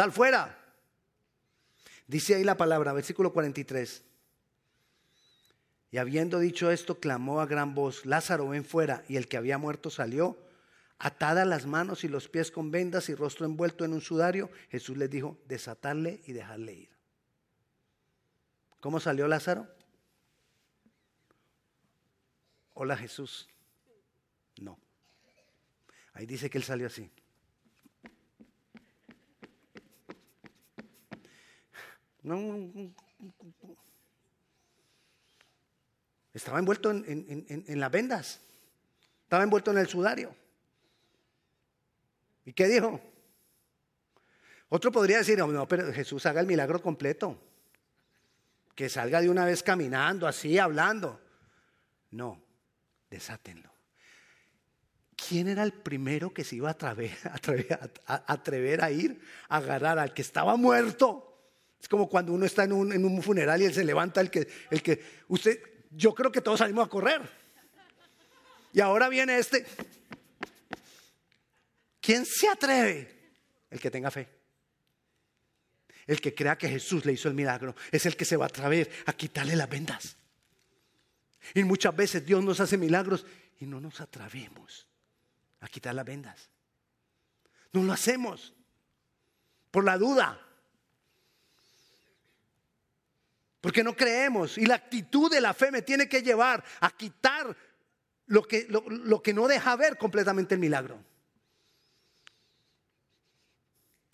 Sal fuera. Dice ahí la palabra, versículo 43. Y habiendo dicho esto, clamó a gran voz, Lázaro, ven fuera. Y el que había muerto salió, atada las manos y los pies con vendas y rostro envuelto en un sudario. Jesús les dijo, desatarle y dejarle ir. ¿Cómo salió Lázaro? Hola Jesús. No. Ahí dice que él salió así. Estaba envuelto en, las vendas. Estaba envuelto en el sudario. ¿Y qué dijo? Otro podría decir, no, pero Jesús haga el milagro completo. Que salga de una vez caminando, así, hablando. No, desátenlo. ¿Quién era el primero que se iba a atrever, a, atrever a ir a agarrar al que estaba muerto? Es como cuando uno está en un, en un funeral y él se levanta, el que, el que, usted, yo creo que todos salimos a correr. Y ahora viene este. ¿Quién se atreve? El que tenga fe. El que crea que Jesús le hizo el milagro es el que se va a atrever a quitarle las vendas. Y muchas veces Dios nos hace milagros y no nos atrevemos a quitar las vendas. No lo hacemos por la duda. Porque no creemos. Y la actitud de la fe me tiene que llevar a quitar lo que, lo, que no deja ver completamente el milagro.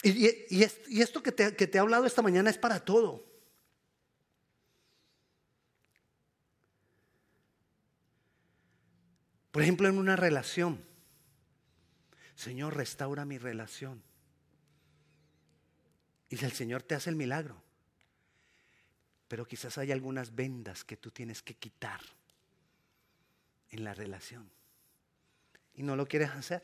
Y, esto que te, que te he hablado esta mañana es para todo. Por ejemplo, en una relación. Señor, restaura mi relación. Y el Señor te hace el milagro. Pero quizás hay algunas vendas que tú tienes que quitar en la relación. Y no lo quieres hacer.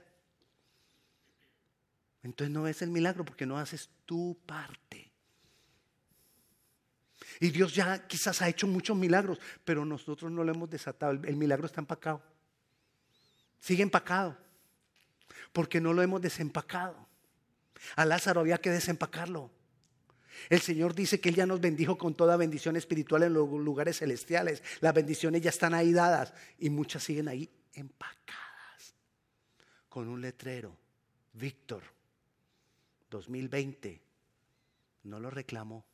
Entonces no es el milagro porque no haces tu parte. Y Dios ya quizás ha hecho muchos milagros, pero nosotros no lo hemos desatado. El, milagro está empacado. Sigue empacado. Porque no lo hemos desempacado. A Lázaro había que desempacarlo. El Señor dice que Él ya nos bendijo con toda bendición espiritual en los lugares celestiales. Las bendiciones ya están ahí dadas y muchas siguen ahí empacadas. Con un letrero. Víctor, 2020. No lo reclamó.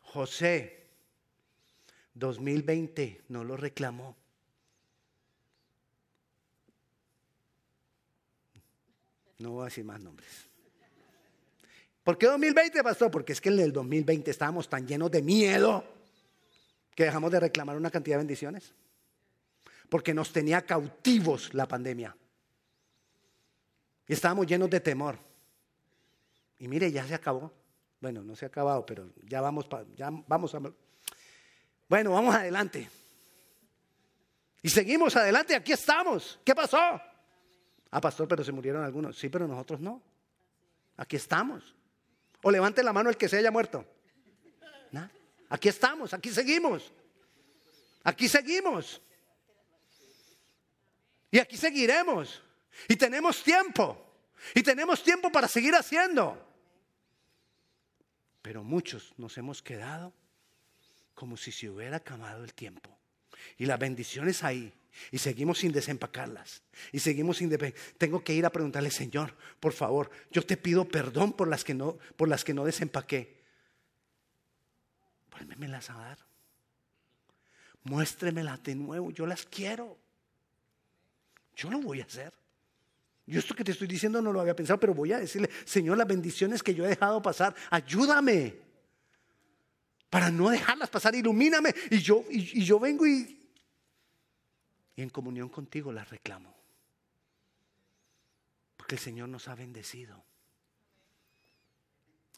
José, 2020. No lo reclamó. No voy a decir más nombres. ¿Por qué 2020, pastor? Porque es que en el 2020 estábamos tan llenos de miedo que dejamos de reclamar una cantidad de bendiciones. Porque nos tenía cautivos la pandemia. Y estábamos llenos de temor. Y mire, ya se acabó. Bueno, no se ha acabado, pero ya vamos, ya vamos a... Bueno, vamos adelante. Y seguimos adelante, aquí estamos. ¿Qué pasó? Ah, pastor, pero se murieron algunos. Sí, pero nosotros no. Aquí estamos. O levante la mano el que se haya muerto. Aquí estamos, aquí seguimos. Aquí seguimos. Y aquí seguiremos. Y tenemos tiempo. Y tenemos tiempo para seguir haciendo. Pero muchos nos hemos quedado como si se hubiera acabado el tiempo. Y las bendiciones ahí. Y seguimos sin desempacarlas. Y seguimos sin... Tengo que ir a preguntarle, Señor, por favor, yo te pido perdón por las que no, por las que no desempaqué. Vuélvemelas a dar. Muéstremelas de nuevo. Yo las quiero. Yo lo voy a hacer. Yo esto que te estoy diciendo no lo había pensado, pero voy a decirle, Señor, las bendiciones que yo he dejado pasar, ayúdame para no dejarlas pasar, ilumíname. Y yo, y yo vengo y y en comunión contigo las reclamo. Porque el Señor nos ha bendecido.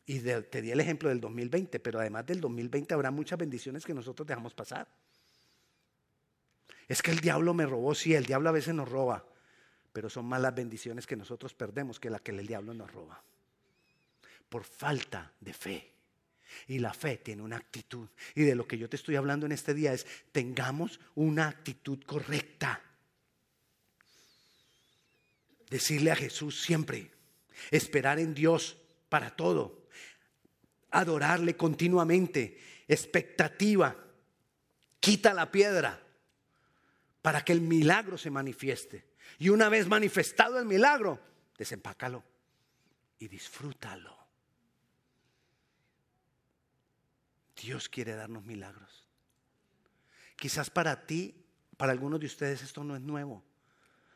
Y te di el ejemplo del 2020, pero además del 2020 habrá muchas bendiciones que nosotros dejamos pasar. Es que el diablo me robó, sí, el diablo a veces nos roba, pero son más las bendiciones que nosotros perdemos que las que el diablo nos roba. Por falta de fe. Y la fe tiene una actitud. Y de lo que yo te estoy hablando en este día es, tengamos una actitud correcta. Decirle a Jesús siempre, esperar en Dios para todo. Adorarle continuamente, expectativa. Quita la piedra para que el milagro se manifieste. Y una vez manifestado el milagro, desempácalo y disfrútalo. Dios quiere darnos milagros. Quizás para ti, para algunos de ustedes esto no es nuevo,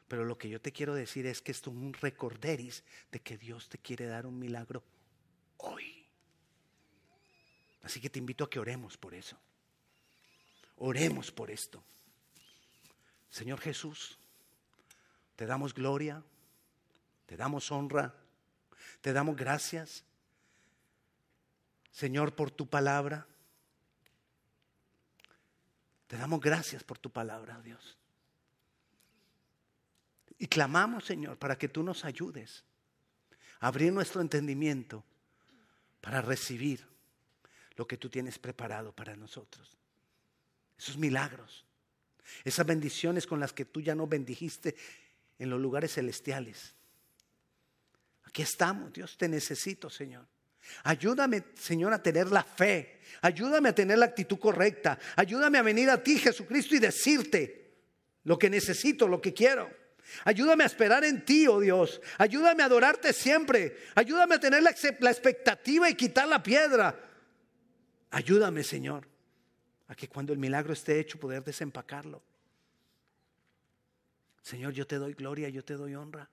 pero lo que yo te quiero decir es que esto es un recorderis de que Dios te quiere dar un milagro hoy. Así que te invito a que oremos por eso. Oremos por esto. Señor Jesús, te damos gloria, te damos honra, te damos gracias, Señor, por tu palabra. Te damos gracias por tu palabra, Dios. Y clamamos, Señor, para que tú nos ayudes a abrir nuestro entendimiento para recibir lo que tú tienes preparado para nosotros. Esos milagros, esas bendiciones con las que tú ya nos bendijiste en los lugares celestiales. Aquí estamos, Dios, te necesito, Señor. Ayúdame, Señor, a tener la fe. Ayúdame a tener la actitud correcta. Ayúdame a venir a ti, Jesucristo, y decirte lo que necesito, lo que quiero. Ayúdame a esperar en ti, oh Dios. Ayúdame a adorarte siempre. Ayúdame a tener la, la expectativa y quitar la piedra. Ayúdame, Señor, a que cuando el milagro esté hecho poder desempacarlo. Señor, yo te doy gloria, yo te doy honra.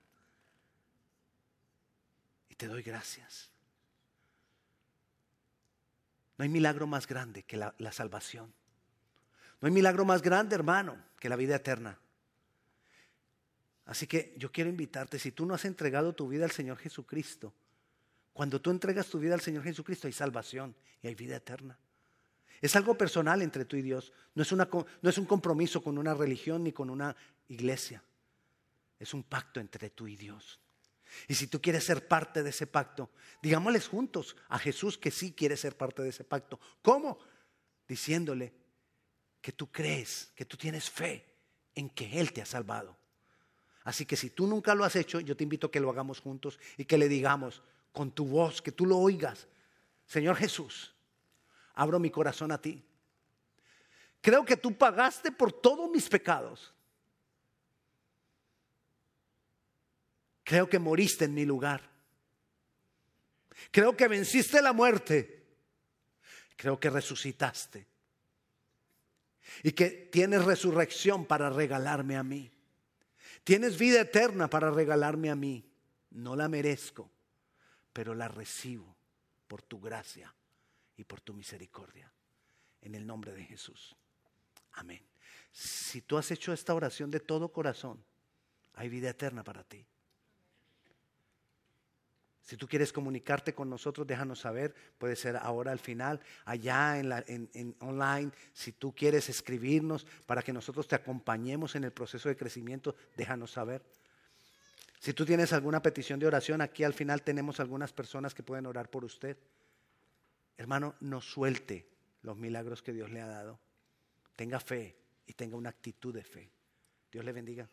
Y te doy gracias. No hay milagro más grande que la, salvación. No hay milagro más grande, hermano, que la vida eterna. Así que yo quiero invitarte, si tú no has entregado tu vida al Señor Jesucristo, cuando tú entregas tu vida al Señor Jesucristo hay salvación y hay vida eterna. Es algo personal entre tú y Dios. No es, un compromiso con una religión ni con una iglesia. Es un pacto entre tú y Dios. Y si tú quieres ser parte de ese pacto, digámosles juntos a Jesús que sí quiere ser parte de ese pacto. ¿Cómo? Diciéndole que tú crees, que tú tienes fe en que Él te ha salvado. Así que si tú nunca lo has hecho, yo te invito a que lo hagamos juntos y que le digamos con tu voz, que tú lo oigas. Señor Jesús, abro mi corazón a ti. Creo que tú pagaste por todos mis pecados. Creo que moriste en mi lugar. Creo que venciste la muerte. Creo que resucitaste. Y que tienes resurrección para regalarme a mí. Tienes vida eterna para regalarme a mí. No la merezco, pero la recibo por tu gracia y por tu misericordia. En el nombre de Jesús. Amén. Si tú has hecho esta oración de todo corazón, hay vida eterna para ti. Si tú quieres comunicarte con nosotros, déjanos saber. Puede ser ahora al final, allá en, la, en, online. Si tú quieres escribirnos para que nosotros te acompañemos en el proceso de crecimiento, déjanos saber. Si tú tienes alguna petición de oración, aquí al final tenemos algunas personas que pueden orar por usted. Hermano, no suelte los milagros que Dios le ha dado. Tenga fe y tenga una actitud de fe. Dios le bendiga.